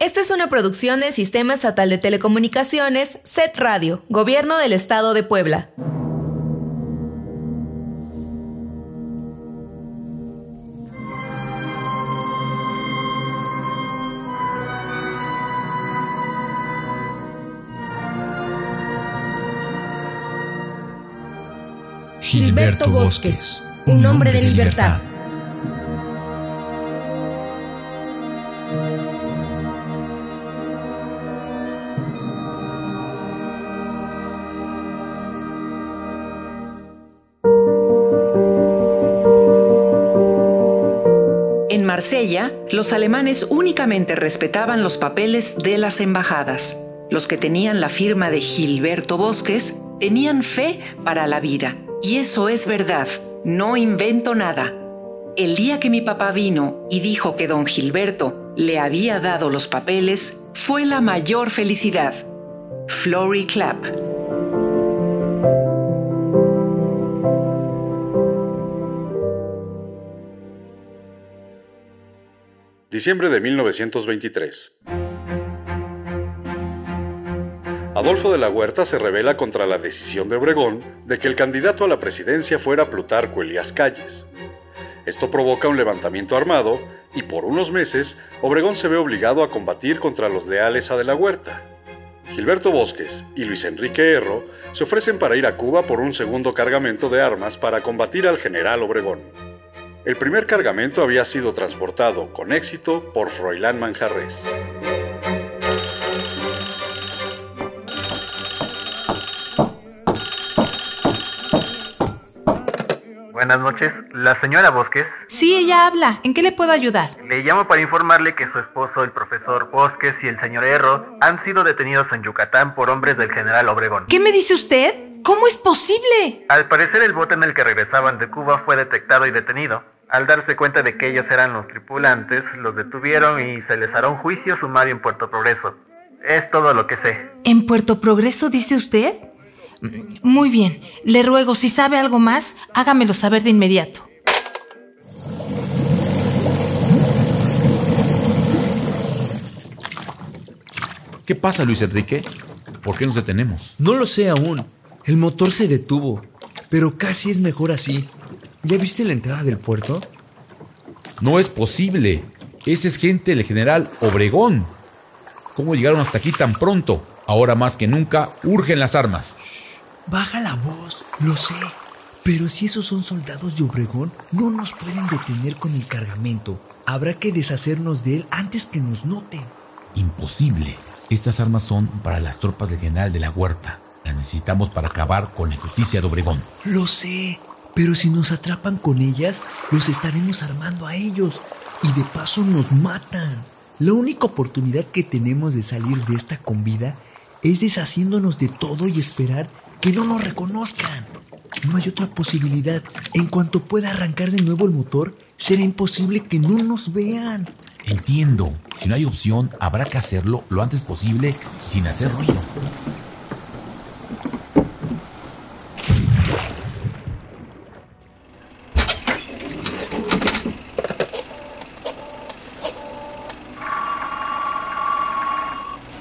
Esta es una producción del Sistema Estatal de Telecomunicaciones, SET Radio, Gobierno del Estado de Puebla. Gilberto Bosques, un hombre de libertad. Marsella, los alemanes únicamente respetaban los papeles de las embajadas. Los que tenían la firma de Gilberto Bosques tenían fe para la vida. Y eso es verdad, no invento nada. El día que mi papá vino y dijo que don Gilberto le había dado los papeles, fue la mayor felicidad. Flory Clapp. Diciembre de 1923. Adolfo de la Huerta se revela contra la decisión de Obregón de que el candidato a la presidencia fuera Plutarco Elías Calles. Esto provoca un levantamiento armado y por unos meses Obregón se ve obligado a combatir contra los leales a de la Huerta. Gilberto Bosques y Luis Enrique Erro se ofrecen para ir a Cuba por un segundo cargamento de armas para combatir al general Obregón. El primer cargamento había sido transportado con éxito por Froilán Manjarres. Buenas noches, la señora Bosques. Sí, ella habla. ¿En qué le puedo ayudar? Le llamo para informarle que su esposo, el profesor Bosques y el señor Erro han sido detenidos en Yucatán por hombres del general Obregón. ¿Qué me dice usted? ¿Cómo es posible? Al parecer el bote en el que regresaban de Cuba fue detectado y detenido. Al darse cuenta de que ellos eran los tripulantes, los detuvieron y se les hará un juicio sumario en Puerto Progreso. Es todo lo que sé. ¿En Puerto Progreso dice usted? Muy bien. Le ruego, si sabe algo más, hágamelo saber de inmediato. ¿Qué pasa, Luis Enrique? ¿Por qué nos detenemos? No lo sé aún. El motor se detuvo, pero casi es mejor así. ¿Ya viste la entrada del puerto? No es posible. Ese es gente del general Obregón. ¿Cómo llegaron hasta aquí tan pronto? Ahora más que nunca, urgen las armas. Shh, baja la voz, lo sé. Pero si esos son soldados de Obregón, no nos pueden detener con el cargamento. Habrá que deshacernos de él antes que nos noten. Imposible. Estas armas son para las tropas del general de la Huerta. Las necesitamos para acabar con la injusticia de Obregón. Lo sé, pero si nos atrapan con ellas, los estaremos armando a ellos. Y de paso nos matan. La única oportunidad que tenemos de salir de esta con vida es deshaciéndonos de todo y esperar que no nos reconozcan. No hay otra posibilidad. En cuanto pueda arrancar de nuevo el motor, será imposible que no nos vean. Entiendo. Si no hay opción, habrá que hacerlo lo antes posible sin hacer ruido.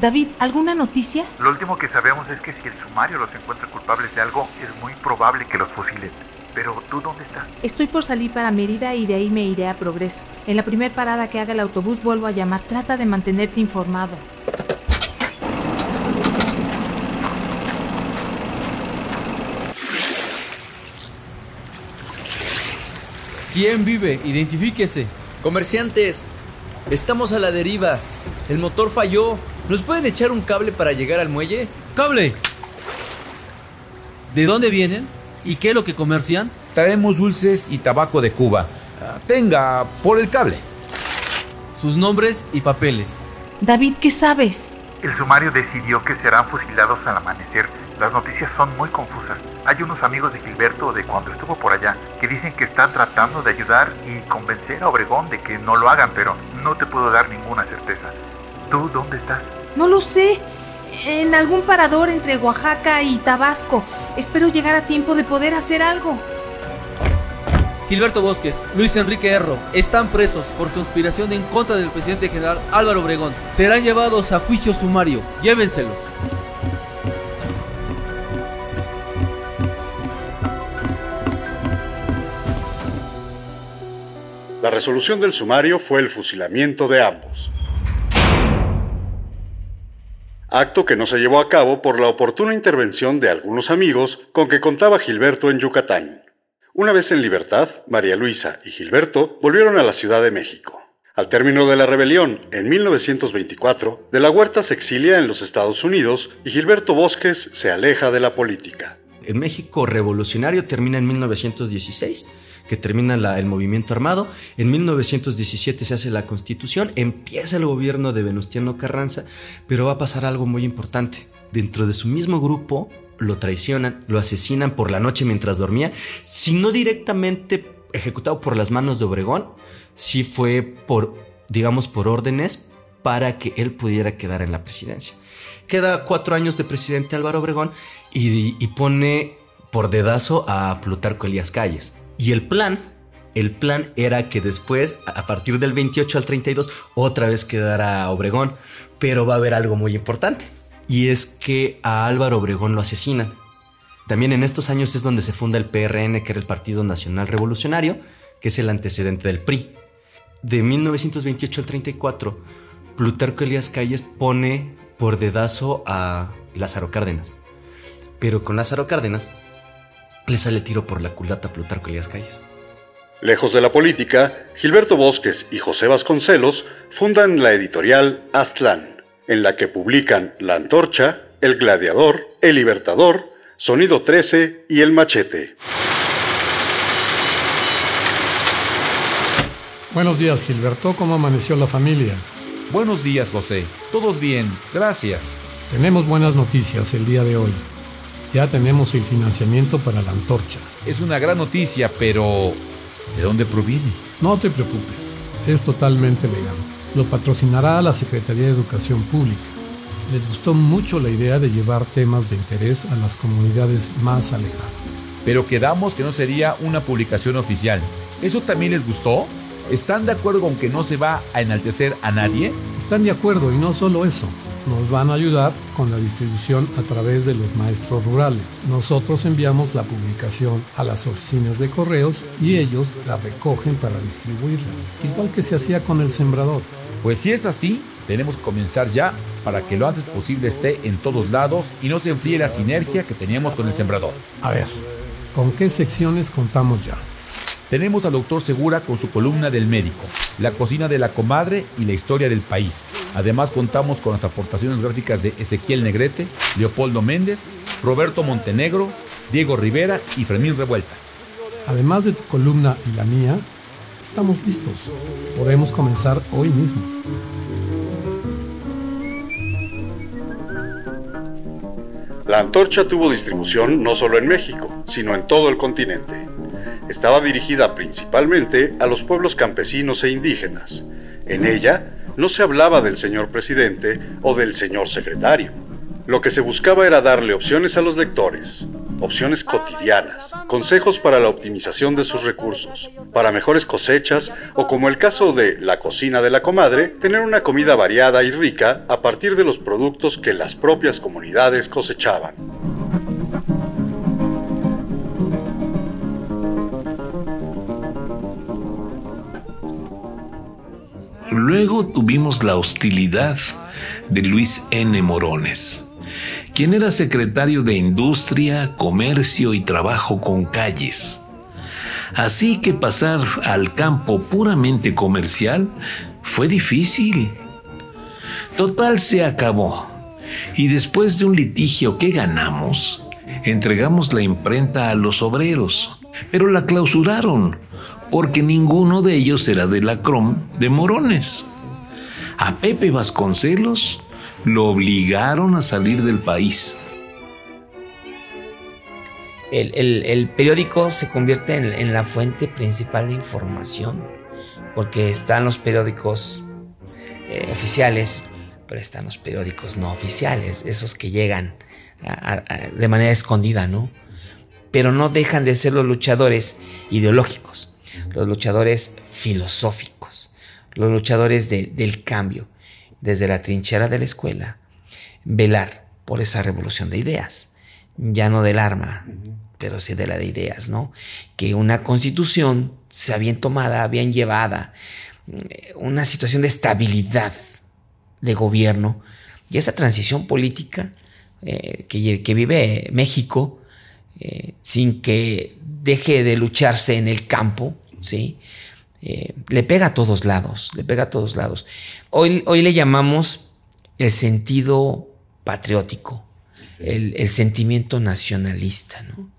David, ¿alguna noticia? Lo último que sabemos es que si el sumario los encuentra culpables de algo, es muy probable que los fusilen. Pero tú dónde estás? Estoy por salir para Mérida y de ahí me iré a Progreso. En la primera parada que haga el autobús vuelvo a llamar. Trata de mantenerte informado. ¿Quién vive? Identifíquese. Comerciantes, estamos a la deriva. El motor falló. ¿Nos pueden echar un cable para llegar al muelle? ¡Cable! ¿De dónde vienen? ¿Y qué es lo que comercian? Traemos dulces y tabaco de Cuba. Ah, Tenga, por el cable. Sus nombres y papeles. David, ¿qué sabes? El sumario decidió que serán fusilados al amanecer. Las noticias son muy confusas. Hay unos amigos de Gilberto de cuando estuvo por allá que dicen que están tratando de ayudar y convencer a Obregón de que no lo hagan, pero no te puedo dar ninguna certeza. ¿Tú dónde estás? No lo sé. En algún parador entre Oaxaca y Tabasco. Espero llegar a tiempo de poder hacer algo. Gilberto Bosques, Luis Enrique Erro están presos por conspiración en contra del presidente general Álvaro Obregón. Serán llevados a juicio sumario. Llévenselos. La resolución del sumario fue el fusilamiento de ambos. Acto que no se llevó a cabo por la oportuna intervención de algunos amigos con que contaba Gilberto en Yucatán. Una vez en libertad, María Luisa y Gilberto volvieron a la Ciudad de México. Al término de la rebelión, en 1924, de la Huerta se exilia en los Estados Unidos y Gilberto Bosques se aleja de la política. El México revolucionario termina en 1916 que termina el movimiento armado. En 1917 se hace la constitución, empieza el gobierno de Venustiano Carranza, pero va a pasar algo muy importante. Dentro de su mismo grupo lo traicionan, lo asesinan por la noche mientras dormía, si no directamente ejecutado por las manos de Obregón, sí fue por, digamos, por órdenes para que él pudiera quedar en la presidencia. Queda cuatro años de presidente Álvaro Obregón y, y pone por dedazo a Plutarco Elías Calles. Y el plan, el plan era que después, a partir del 28 al 32, otra vez quedara Obregón. Pero va a haber algo muy importante y es que a Álvaro Obregón lo asesinan. También en estos años es donde se funda el PRN, que era el Partido Nacional Revolucionario, que es el antecedente del PRI. De 1928 al 34, Plutarco Elías Calles pone por dedazo a Lázaro Cárdenas. Pero con Lázaro Cárdenas le sale tiro por la culata a Plutarco Elías Calles. Lejos de la política, Gilberto Bosques y José Vasconcelos fundan la editorial Aztlán en la que publican La Antorcha, El Gladiador, El Libertador, Sonido 13 y El Machete. Buenos días, Gilberto. ¿Cómo amaneció la familia? Buenos días, José. Todos bien, gracias. Tenemos buenas noticias el día de hoy. Ya tenemos el financiamiento para la antorcha. Es una gran noticia, pero ¿de dónde proviene? No te preocupes, es totalmente legal lo patrocinará la Secretaría de Educación Pública. Les gustó mucho la idea de llevar temas de interés a las comunidades más alejadas. Pero quedamos que no sería una publicación oficial. ¿Eso también les gustó? ¿Están de acuerdo con que no se va a enaltecer a nadie? Están de acuerdo y no solo eso nos van a ayudar con la distribución a través de los maestros rurales. Nosotros enviamos la publicación a las oficinas de correos y ellos la recogen para distribuirla, igual que se hacía con el sembrador. Pues si es así, tenemos que comenzar ya para que lo antes posible esté en todos lados y no se enfríe la sinergia que teníamos con el sembrador. A ver, ¿con qué secciones contamos ya? Tenemos al doctor Segura con su columna del médico, la cocina de la comadre y la historia del país. Además contamos con las aportaciones gráficas de Ezequiel Negrete, Leopoldo Méndez, Roberto Montenegro, Diego Rivera y Fermín Revueltas. Además de tu columna y la mía, estamos listos. Podemos comenzar hoy mismo. La antorcha tuvo distribución no solo en México, sino en todo el continente estaba dirigida principalmente a los pueblos campesinos e indígenas. En ella no se hablaba del señor presidente o del señor secretario. Lo que se buscaba era darle opciones a los lectores, opciones cotidianas, consejos para la optimización de sus recursos, para mejores cosechas o como el caso de La cocina de la comadre, tener una comida variada y rica a partir de los productos que las propias comunidades cosechaban. Luego tuvimos la hostilidad de Luis N. Morones, quien era secretario de Industria, Comercio y Trabajo con Calles. Así que pasar al campo puramente comercial fue difícil. Total se acabó. Y después de un litigio que ganamos, entregamos la imprenta a los obreros, pero la clausuraron porque ninguno de ellos era de la CROM de Morones. A Pepe Vasconcelos lo obligaron a salir del país. El, periódico se convierte en, la fuente principal de información, porque están los periódicos eh, oficiales, pero están los periódicos no oficiales, esos que llegan de manera escondida, ¿no? Pero no dejan de ser los luchadores ideológicos los luchadores filosóficos, los luchadores del cambio, desde la trinchera de la escuela, velar por esa revolución de ideas, ya no del arma, pero sí de la de ideas, ¿no? Que una constitución sea bien tomada, bien llevada, eh, una situación de estabilidad de gobierno y esa transición política eh, que, vive México eh, sin que deje de lucharse en el campo, ¿sí? le pega a todos lados, le pega a todos lados. Hoy, hoy le llamamos el sentido patriótico, el, sentimiento nacionalista, ¿no?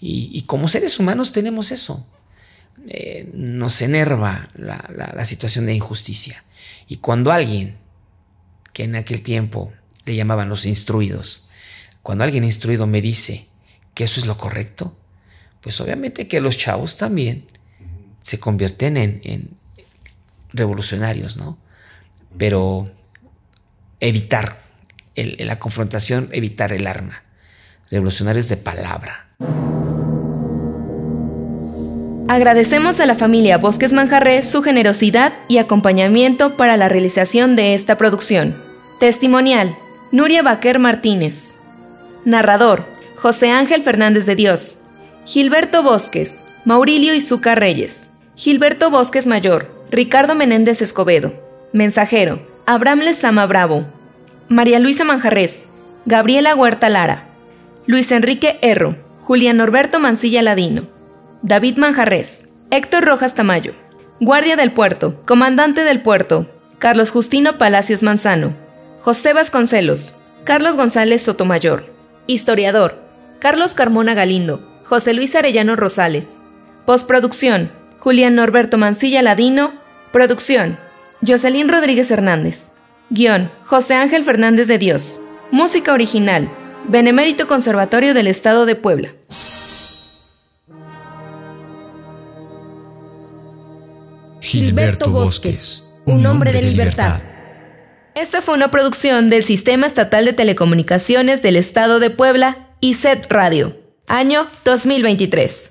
Y, como seres humanos tenemos eso. Eh, nos enerva la, situación de injusticia. Y cuando alguien, que en aquel tiempo le llamaban los instruidos, cuando alguien instruido me dice que eso es lo correcto, pues obviamente que los chavos también se convierten en, en revolucionarios, ¿no? Pero evitar la confrontación, evitar el arma. Revolucionarios de palabra. Agradecemos a la familia Bosques Manjarré su generosidad y acompañamiento para la realización de esta producción. Testimonial: Nuria Baquer Martínez. Narrador: José Ángel Fernández de Dios. Gilberto Bosques, Maurilio Izuca Reyes. Gilberto Bosques Mayor, Ricardo Menéndez Escobedo. Mensajero: Abraham Lezama Bravo. María Luisa Manjarres, Gabriela Huerta Lara, Luis Enrique Erro, Julián Norberto Mancilla Ladino, David Manjarres, Héctor Rojas Tamayo, Guardia del Puerto, Comandante del Puerto, Carlos Justino Palacios Manzano, José Vasconcelos, Carlos González Sotomayor, Historiador, Carlos Carmona Galindo, José Luis Arellano Rosales, Postproducción, Julián Norberto Mancilla Ladino, Producción, Jocelyn Rodríguez Hernández. Guión, José Ángel Fernández de Dios. Música original, Benemérito Conservatorio del Estado de Puebla. Gilberto Bosques, un hombre de libertad. Esta fue una producción del Sistema Estatal de Telecomunicaciones del Estado de Puebla y SET Radio, año 2023.